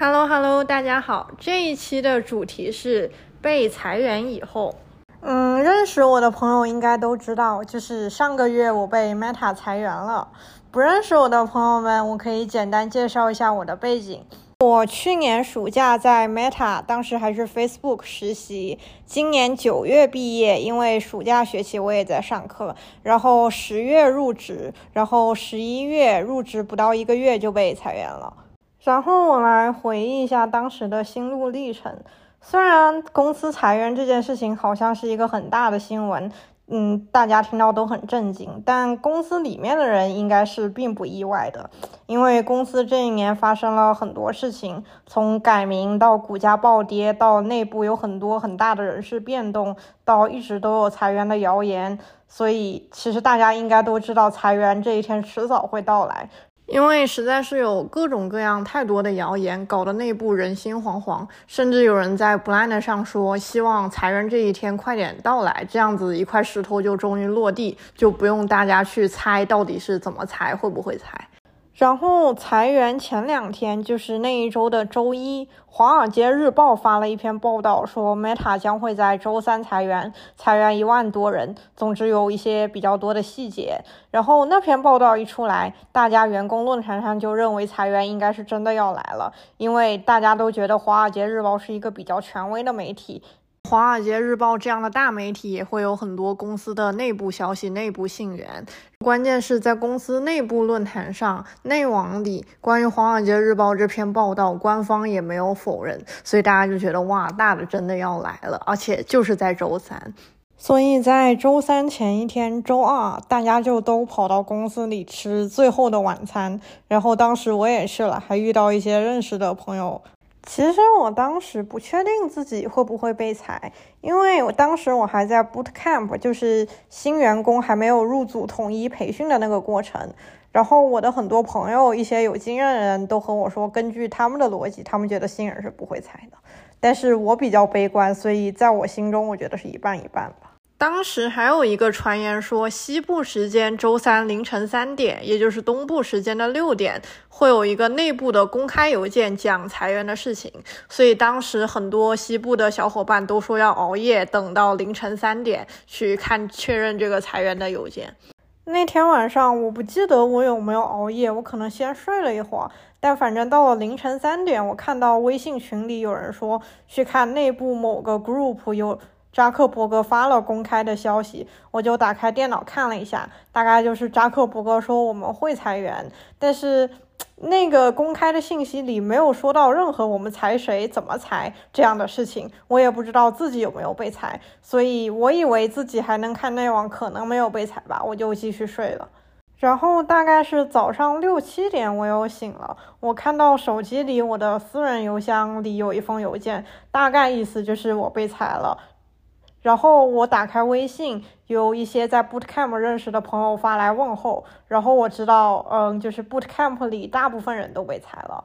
Hello Hello，大家好，这一期的主题是被裁员以后。嗯，认识我的朋友应该都知道，就是上个月我被 Meta 裁员了。不认识我的朋友们，我可以简单介绍一下我的背景。我去年暑假在 Meta，当时还是 Facebook 实习，今年九月毕业，因为暑假学期我也在上课，然后十月入职，然后十一月入职不到一个月就被裁员了。然后我来回忆一下当时的心路历程。虽然公司裁员这件事情好像是一个很大的新闻，嗯，大家听到都很震惊，但公司里面的人应该是并不意外的，因为公司这一年发生了很多事情，从改名到股价暴跌，到内部有很多很大的人事变动，到一直都有裁员的谣言，所以其实大家应该都知道裁员这一天迟早会到来。因为实在是有各种各样太多的谣言，搞得内部人心惶惶，甚至有人在 Blind 上说，希望裁员这一天快点到来，这样子一块石头就终于落地，就不用大家去猜到底是怎么裁，会不会裁。然后裁员前两天，就是那一周的周一，《华尔街日报》发了一篇报道，说 Meta 将会在周三裁员，裁员一万多人。总之有一些比较多的细节。然后那篇报道一出来，大家员工论坛上就认为裁员应该是真的要来了，因为大家都觉得《华尔街日报》是一个比较权威的媒体。华尔街日报这样的大媒体也会有很多公司的内部消息、内部信源。关键是在公司内部论坛上、内网里，关于华尔街日报这篇报道，官方也没有否认，所以大家就觉得哇，大的真的要来了，而且就是在周三。所以在周三前一天，周二，大家就都跑到公司里吃最后的晚餐。然后当时我也去了，还遇到一些认识的朋友。其实我当时不确定自己会不会被裁，因为我当时我还在 boot camp，就是新员工还没有入组统一培训的那个过程。然后我的很多朋友，一些有经验的人都和我说，根据他们的逻辑，他们觉得新人是不会裁的。但是我比较悲观，所以在我心中，我觉得是一半一半吧。当时还有一个传言说，西部时间周三凌晨三点，也就是东部时间的六点，会有一个内部的公开邮件讲裁员的事情。所以当时很多西部的小伙伴都说要熬夜等到凌晨三点去看确认这个裁员的邮件。那天晚上我不记得我有没有熬夜，我可能先睡了一会儿，但反正到了凌晨三点，我看到微信群里有人说去看内部某个 group 有。扎克伯格发了公开的消息，我就打开电脑看了一下，大概就是扎克伯格说我们会裁员，但是那个公开的信息里没有说到任何我们裁谁、怎么裁这样的事情，我也不知道自己有没有被裁，所以我以为自己还能看内网，可能没有被裁吧，我就继续睡了。然后大概是早上六七点，我又醒了，我看到手机里我的私人邮箱里有一封邮件，大概意思就是我被裁了。然后我打开微信，有一些在 Boot Camp 认识的朋友发来问候，然后我知道，嗯，就是 Boot Camp 里大部分人都被裁了。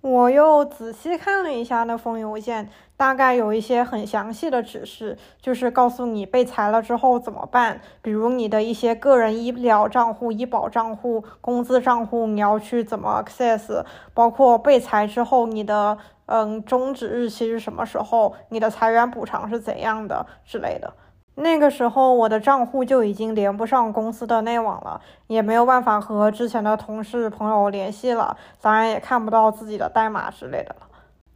我又仔细看了一下那封邮件，大概有一些很详细的指示，就是告诉你被裁了之后怎么办，比如你的一些个人医疗账户、医保账户、工资账户，你要去怎么 access，包括被裁之后你的。嗯，终止日期是什么时候？你的裁员补偿是怎样的之类的？那个时候我的账户就已经连不上公司的内网了，也没有办法和之前的同事朋友联系了，当然也看不到自己的代码之类的了。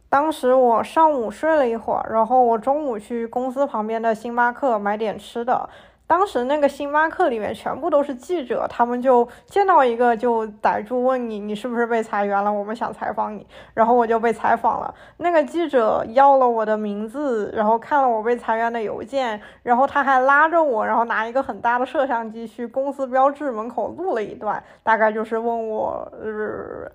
当时我上午睡了一会儿，然后我中午去公司旁边的星巴克买点吃的。当时那个星巴克里面全部都是记者，他们就见到一个就逮住问你，你是不是被裁员了？我们想采访你，然后我就被采访了。那个记者要了我的名字，然后看了我被裁员的邮件，然后他还拉着我，然后拿一个很大的摄像机去公司标志门口录了一段，大概就是问我，呃，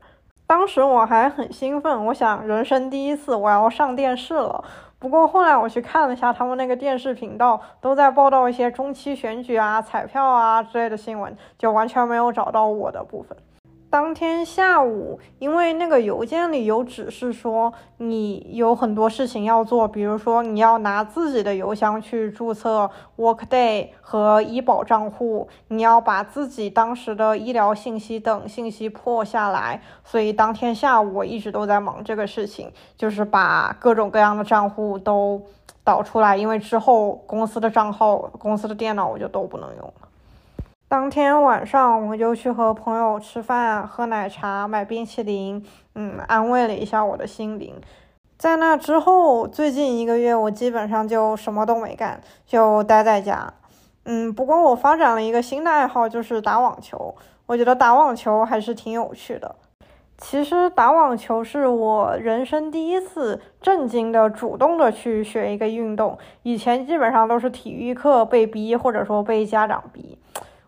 当时我还很兴奋，我想人生第一次我要上电视了。不过后来我去看了一下他们那个电视频道，都在报道一些中期选举啊、彩票啊之类的新闻，就完全没有找到我的部分。当天下午，因为那个邮件里有指示说你有很多事情要做，比如说你要拿自己的邮箱去注册 Workday 和医保账户，你要把自己当时的医疗信息等信息破下来。所以当天下午我一直都在忙这个事情，就是把各种各样的账户都导出来，因为之后公司的账号、公司的电脑我就都不能用。当天晚上，我就去和朋友吃饭、喝奶茶、买冰淇淋，嗯，安慰了一下我的心灵。在那之后，最近一个月，我基本上就什么都没干，就待在家。嗯，不过我发展了一个新的爱好，就是打网球。我觉得打网球还是挺有趣的。其实打网球是我人生第一次正经的、主动的去学一个运动。以前基本上都是体育课被逼，或者说被家长逼。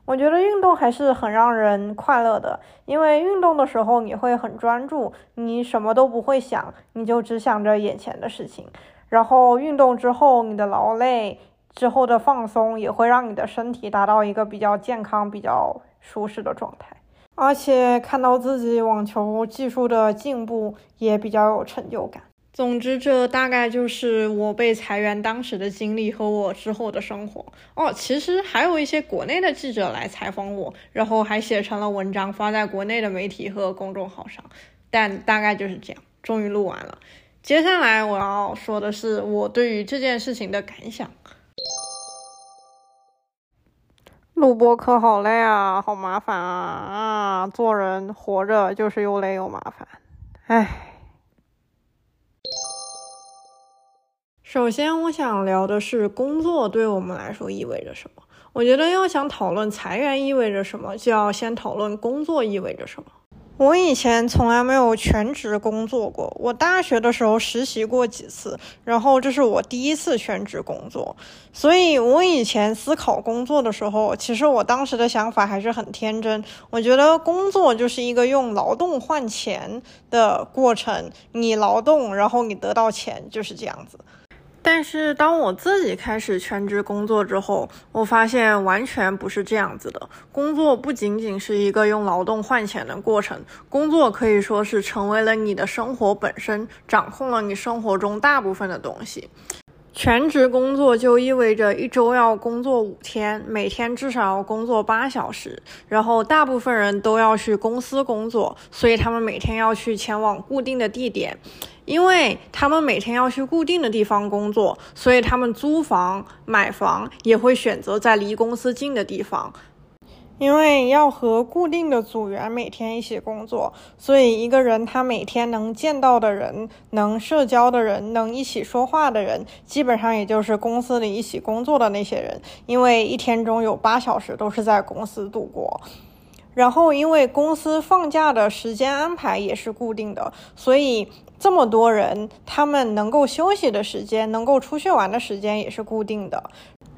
我觉得运动还是很让人快乐的，因为运动的时候你会很专注，你什么都不会想，你就只想着眼前的事情。然后运动之后，你的劳累之后的放松，也会让你的身体达到一个比较健康、比较舒适的状态。而且看到自己网球技术的进步，也比较有成就感。总之，这大概就是我被裁员当时的经历和我之后的生活哦。其实还有一些国内的记者来采访我，然后还写成了文章发在国内的媒体和公众号上。但大概就是这样，终于录完了。接下来我要说的是我对于这件事情的感想。录播课好累啊，好麻烦啊啊！做人活着就是又累又麻烦，唉。首先，我想聊的是工作对我们来说意味着什么。我觉得要想讨论裁员意味着什么，就要先讨论工作意味着什么。我以前从来没有全职工作过，我大学的时候实习过几次，然后这是我第一次全职工作。所以，我以前思考工作的时候，其实我当时的想法还是很天真。我觉得工作就是一个用劳动换钱的过程，你劳动，然后你得到钱，就是这样子。但是当我自己开始全职工作之后，我发现完全不是这样子的。工作不仅仅是一个用劳动换钱的过程，工作可以说是成为了你的生活本身，掌控了你生活中大部分的东西。全职工作就意味着一周要工作五天，每天至少要工作八小时，然后大部分人都要去公司工作，所以他们每天要去前往固定的地点。因为他们每天要去固定的地方工作，所以他们租房、买房也会选择在离公司近的地方。因为要和固定的组员每天一起工作，所以一个人他每天能见到的人、能社交的人、能一起说话的人，基本上也就是公司里一起工作的那些人。因为一天中有八小时都是在公司度过。然后，因为公司放假的时间安排也是固定的，所以这么多人，他们能够休息的时间、能够出去玩的时间也是固定的。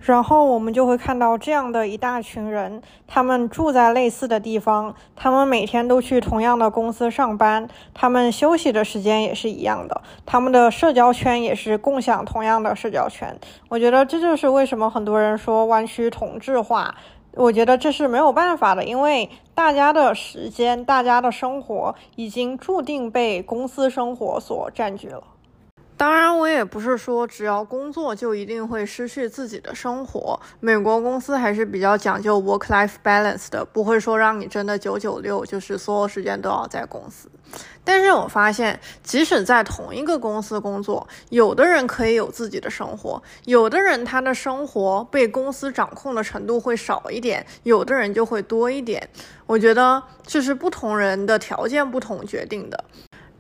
然后我们就会看到这样的一大群人，他们住在类似的地方，他们每天都去同样的公司上班，他们休息的时间也是一样的，他们的社交圈也是共享同样的社交圈。我觉得这就是为什么很多人说湾区同质化。我觉得这是没有办法的，因为大家的时间、大家的生活已经注定被公司生活所占据了。当然，我也不是说只要工作就一定会失去自己的生活。美国公司还是比较讲究 work-life balance 的，不会说让你真的九九六，就是所有时间都要在公司。但是我发现，即使在同一个公司工作，有的人可以有自己的生活，有的人他的生活被公司掌控的程度会少一点，有的人就会多一点。我觉得这是不同人的条件不同决定的。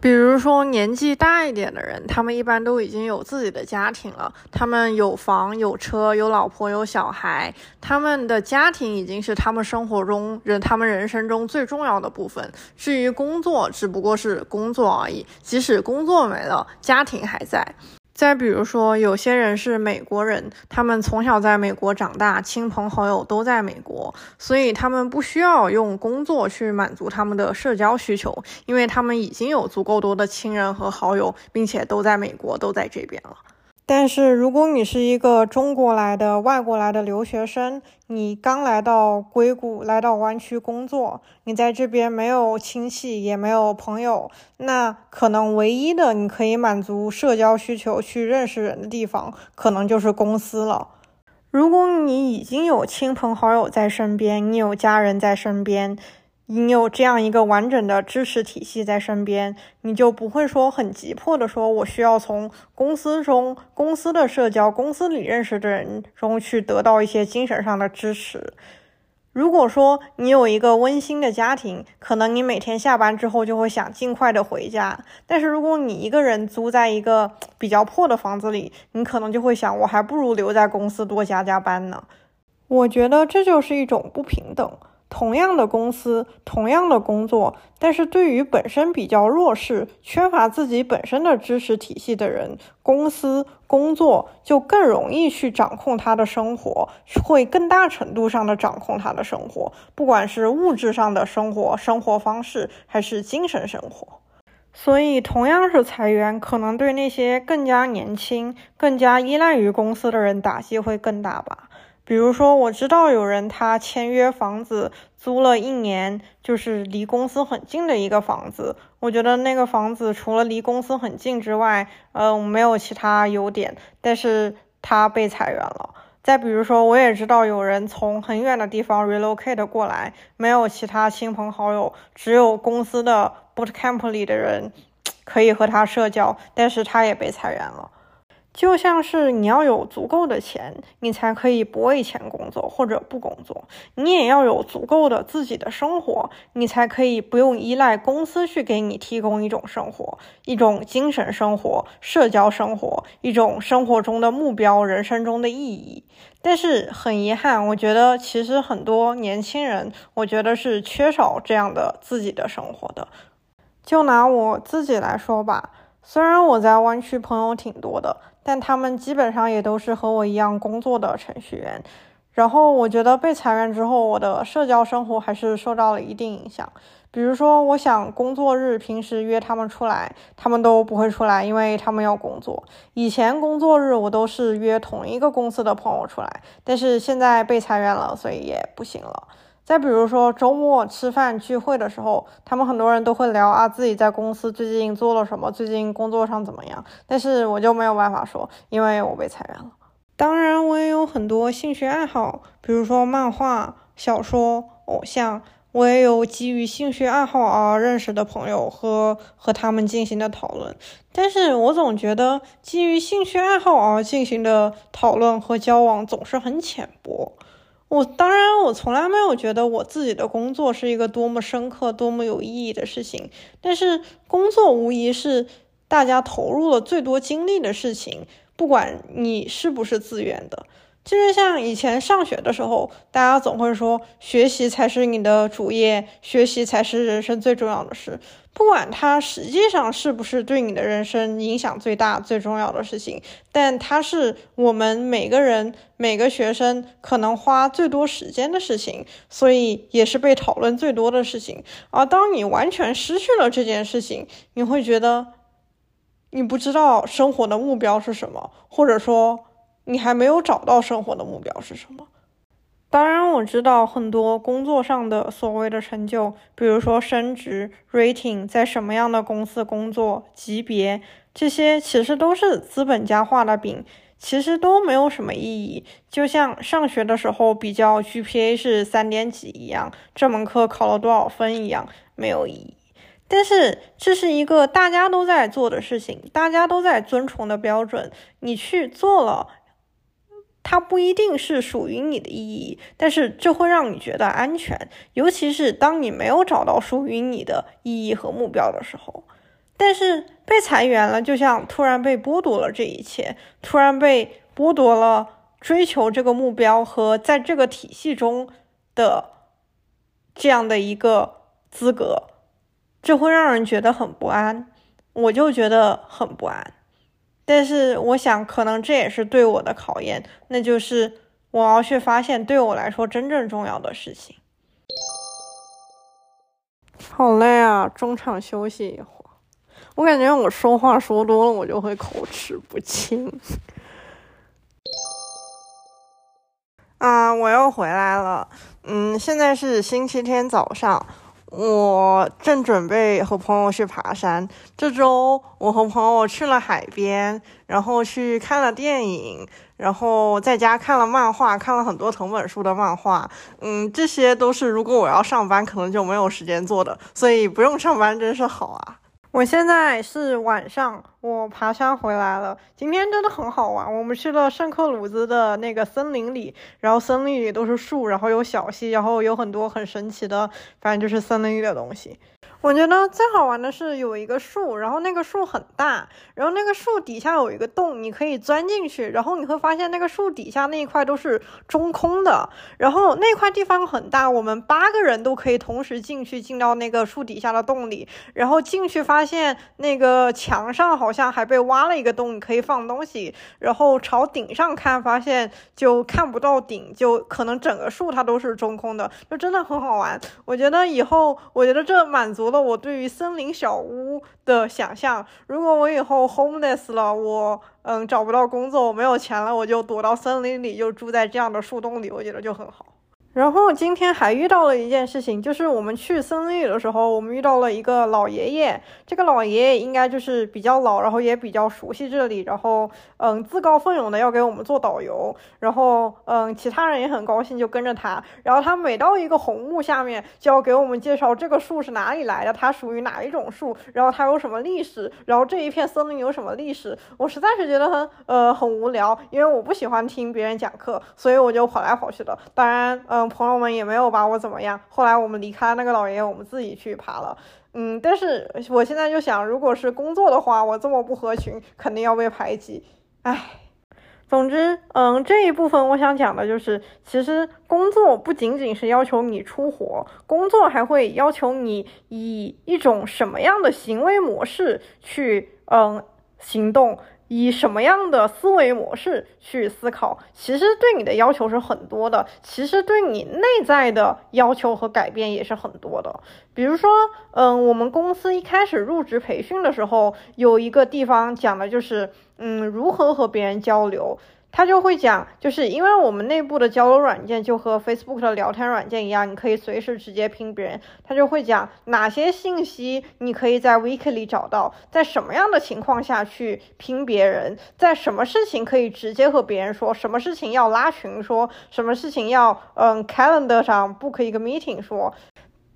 比如说年纪大一点的人，他们一般都已经有自己的家庭了，他们有房有车有老婆有小孩，他们的家庭已经是他们生活中人他们人生中最重要的部分。至于工作，只不过是工作而已，即使工作没了，家庭还在。再比如说，有些人是美国人，他们从小在美国长大，亲朋好友都在美国，所以他们不需要用工作去满足他们的社交需求，因为他们已经有足够多的亲人和好友，并且都在美国，都在这边了。但是，如果你是一个中国来的、外国来的留学生，你刚来到硅谷、来到湾区工作，你在这边没有亲戚，也没有朋友，那可能唯一的你可以满足社交需求、去认识人的地方，可能就是公司了。如果你已经有亲朋好友在身边，你有家人在身边。你有这样一个完整的支持体系在身边，你就不会说很急迫的说，我需要从公司中、公司的社交、公司里认识的人中去得到一些精神上的支持。如果说你有一个温馨的家庭，可能你每天下班之后就会想尽快的回家。但是如果你一个人租在一个比较破的房子里，你可能就会想，我还不如留在公司多加加班呢。我觉得这就是一种不平等。同样的公司，同样的工作，但是对于本身比较弱势、缺乏自己本身的知识体系的人，公司工作就更容易去掌控他的生活，会更大程度上的掌控他的生活，不管是物质上的生活、生活方式，还是精神生活。所以，同样是裁员，可能对那些更加年轻、更加依赖于公司的人打击会更大吧。比如说，我知道有人他签约房子租了一年，就是离公司很近的一个房子。我觉得那个房子除了离公司很近之外，嗯，没有其他优点。但是他被裁员了。再比如说，我也知道有人从很远的地方 relocate 过来，没有其他亲朋好友，只有公司的 bootcamp 里的人 可以和他社交，但是他也被裁员了。就像是你要有足够的钱，你才可以不为钱工作或者不工作；你也要有足够的自己的生活，你才可以不用依赖公司去给你提供一种生活、一种精神生活、社交生活、一种生活中的目标、人生中的意义。但是很遗憾，我觉得其实很多年轻人，我觉得是缺少这样的自己的生活的。就拿我自己来说吧，虽然我在湾区朋友挺多的。但他们基本上也都是和我一样工作的程序员，然后我觉得被裁员之后，我的社交生活还是受到了一定影响。比如说，我想工作日平时约他们出来，他们都不会出来，因为他们要工作。以前工作日我都是约同一个公司的朋友出来，但是现在被裁员了，所以也不行了。再比如说周末吃饭聚会的时候，他们很多人都会聊啊自己在公司最近做了什么，最近工作上怎么样。但是我就没有办法说，因为我被裁员了。当然，我也有很多兴趣爱好，比如说漫画、小说、偶像。我也有基于兴趣爱好而认识的朋友和和他们进行的讨论。但是我总觉得基于兴趣爱好而进行的讨论和交往总是很浅薄。我当然，我从来没有觉得我自己的工作是一个多么深刻、多么有意义的事情。但是，工作无疑是大家投入了最多精力的事情，不管你是不是自愿的。就是像以前上学的时候，大家总会说学习才是你的主业，学习才是人生最重要的事。不管它实际上是不是对你的人生影响最大、最重要的事情，但它是我们每个人、每个学生可能花最多时间的事情，所以也是被讨论最多的事情。而当你完全失去了这件事情，你会觉得你不知道生活的目标是什么，或者说。你还没有找到生活的目标是什么？当然，我知道很多工作上的所谓的成就，比如说升职、rating，在什么样的公司工作、级别，这些其实都是资本家画的饼，其实都没有什么意义。就像上学的时候比较 GPA 是三点几一样，这门课考了多少分一样，没有意义。但是这是一个大家都在做的事情，大家都在遵从的标准，你去做了。它不一定是属于你的意义，但是这会让你觉得安全，尤其是当你没有找到属于你的意义和目标的时候。但是被裁员了，就像突然被剥夺了这一切，突然被剥夺了追求这个目标和在这个体系中的这样的一个资格，这会让人觉得很不安。我就觉得很不安。但是我想可能这也是对我的考验那就是我要去发现对我来说真正重要的事情。好累啊中场休息一会儿。我感觉我说话说多了我就会口齿不清。啊我又回来了。嗯现在是星期天早上我正准备和朋友去爬山。这周我和朋友去了海边，然后去看了电影，然后在家看了漫画，看了很多藤本树的漫画。嗯，这些都是如果我要上班，可能就没有时间做的，所以不用上班真是好啊。我现在是晚上。我爬山回来了，今天真的很好玩。我们去了圣克鲁兹的那个森林里，然后森林里都是树，然后有小溪，然后有很多很神奇的，反正就是森林里的东西。我觉得最好玩的是有一个树，然后那个树很大，然后那个树底下有一个洞，你可以钻进去，然后你会发现那个树底下那一块都是中空的，然后那块地方很大，我们八个人都可以同时进去，进到那个树底下的洞里，然后进去发现那个墙上好好像还被挖了一个洞，可以放东西，然后朝顶上看，发现就看不到顶，就可能整个树它都是中空的，就真的很好玩。我觉得以后，我觉得这满足。了我对于森林小屋的想象，如果我以后 homeless 了，我嗯找不到工作，我没有钱了，我就躲到森林里，就住在这样的树洞里，我觉得就很好。然后今天还遇到了一件事情，就是我们去森林里的时候，我们遇到了一个老爷爷。这个老爷爷应该就是比较老，然后也比较熟悉这里，然后嗯，自告奋勇的要给我们做导游。然后嗯，其他人也很高兴，就跟着他。然后他每到一个红木下面，就要给我们介绍这个树是哪里来的，它属于哪一种树，然后它有什么历史，然后这一片森林有什么历史。我实在是觉得很呃很无聊，因为我不喜欢听别人讲课，所以我就跑来跑去的。当然嗯。朋友们也没有把我怎么样。后来我们离开那个老爷爷，我们自己去爬了。嗯，但是我现在就想，如果是工作的话，我这么不合群，肯定要被排挤。唉，总之，嗯，这一部分我想讲的就是，其实工作不仅仅是要求你出活，工作还会要求你以一种什么样的行为模式去，嗯，行动。以什么样的思维模式去思考，其实对你的要求是很多的。其实对你内在的要求和改变也是很多的。比如说，嗯，我们公司一开始入职培训的时候，有一个地方讲的就是，嗯，如何和别人交流。他就会讲，就是因为我们内部的交流软件就和 Facebook 的聊天软件一样，你可以随时直接拼别人。他就会讲哪些信息你可以在 Wiki 里找到，在什么样的情况下去拼别人，在什么事情可以直接和别人说，什么事情要拉群说，什么事情要嗯 Calendar 上 book 一个 meeting 说。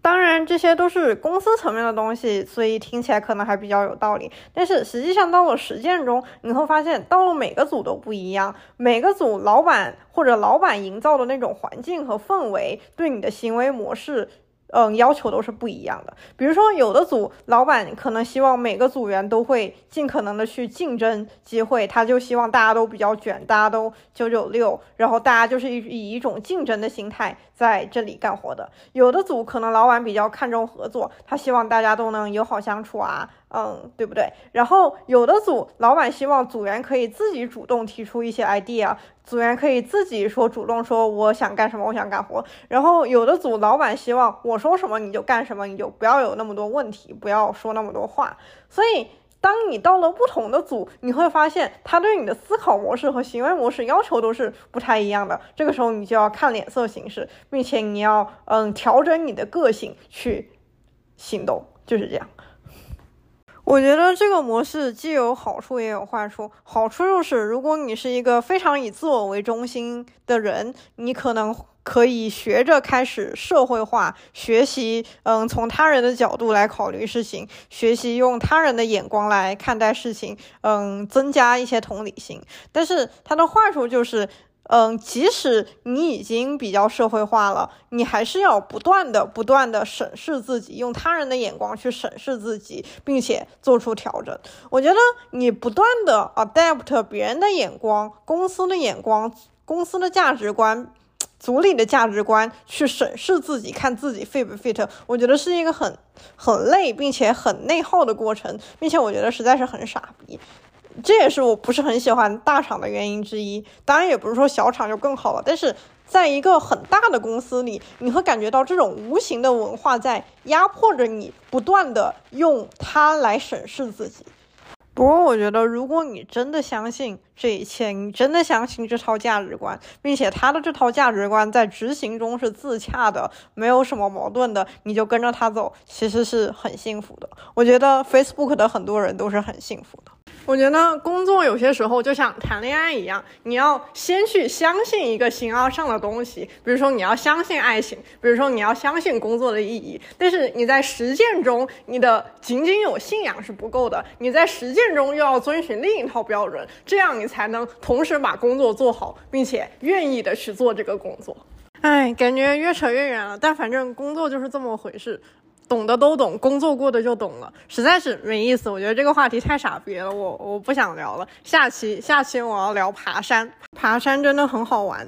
当然，这些都是公司层面的东西，所以听起来可能还比较有道理。但是实际上到了实践中，你会发现，到了每个组都不一样，每个组老板或者老板营造的那种环境和氛围，对你的行为模式。嗯，要求都是不一样的。比如说，有的组老板可能希望每个组员都会尽可能的去竞争机会，他就希望大家都比较卷，大家都九九六，然后大家就是以一种竞争的心态在这里干活的。有的组可能老板比较看重合作，他希望大家都能友好相处啊。嗯，对不对？然后有的组老板希望组员可以自己主动提出一些 idea，组员可以自己说主动说我想干什么，我想干活。然后有的组老板希望我说什么你就干什么，你就不要有那么多问题，不要说那么多话。所以当你到了不同的组，你会发现他对你的思考模式和行为模式要求都是不太一样的。这个时候你就要看脸色行事，并且你要嗯调整你的个性去行动，就是这样。我觉得这个模式既有好处也有坏处。好处就是，如果你是一个非常以自我为中心的人，你可能可以学着开始社会化，学习，嗯，从他人的角度来考虑事情，学习用他人的眼光来看待事情，嗯，增加一些同理心。但是它的坏处就是。嗯，即使你已经比较社会化了，你还是要不断的、不断的审视自己，用他人的眼光去审视自己，并且做出调整。我觉得你不断的 adapt 别人的眼光、公司的眼光、公司的价值观、组里的价值观去审视自己，看自己 fit 不 fit，我觉得是一个很很累并且很内耗的过程，并且我觉得实在是很傻逼。这也是我不是很喜欢大厂的原因之一。当然，也不是说小厂就更好了，但是在一个很大的公司里，你会感觉到这种无形的文化在压迫着你，不断的用它来审视自己。不过，我觉得如果你真的相信这一切，你真的相信这套价值观，并且他的这套价值观在执行中是自洽的，没有什么矛盾的，你就跟着他走，其实是很幸福的。我觉得 Facebook 的很多人都是很幸福。我觉得工作有些时候就像谈恋爱一样，你要先去相信一个形而上的东西，比如说你要相信爱情，比如说你要相信工作的意义。但是你在实践中，你的仅仅有信仰是不够的，你在实践中又要遵循另一套标准，这样你才能同时把工作做好，并且愿意的去做这个工作。哎，感觉越扯越远了，但反正工作就是这么回事。懂的都懂，工作过的就懂了，实在是没意思。我觉得这个话题太傻逼了，我我不想聊了。下期下期我要聊爬山，爬山真的很好玩。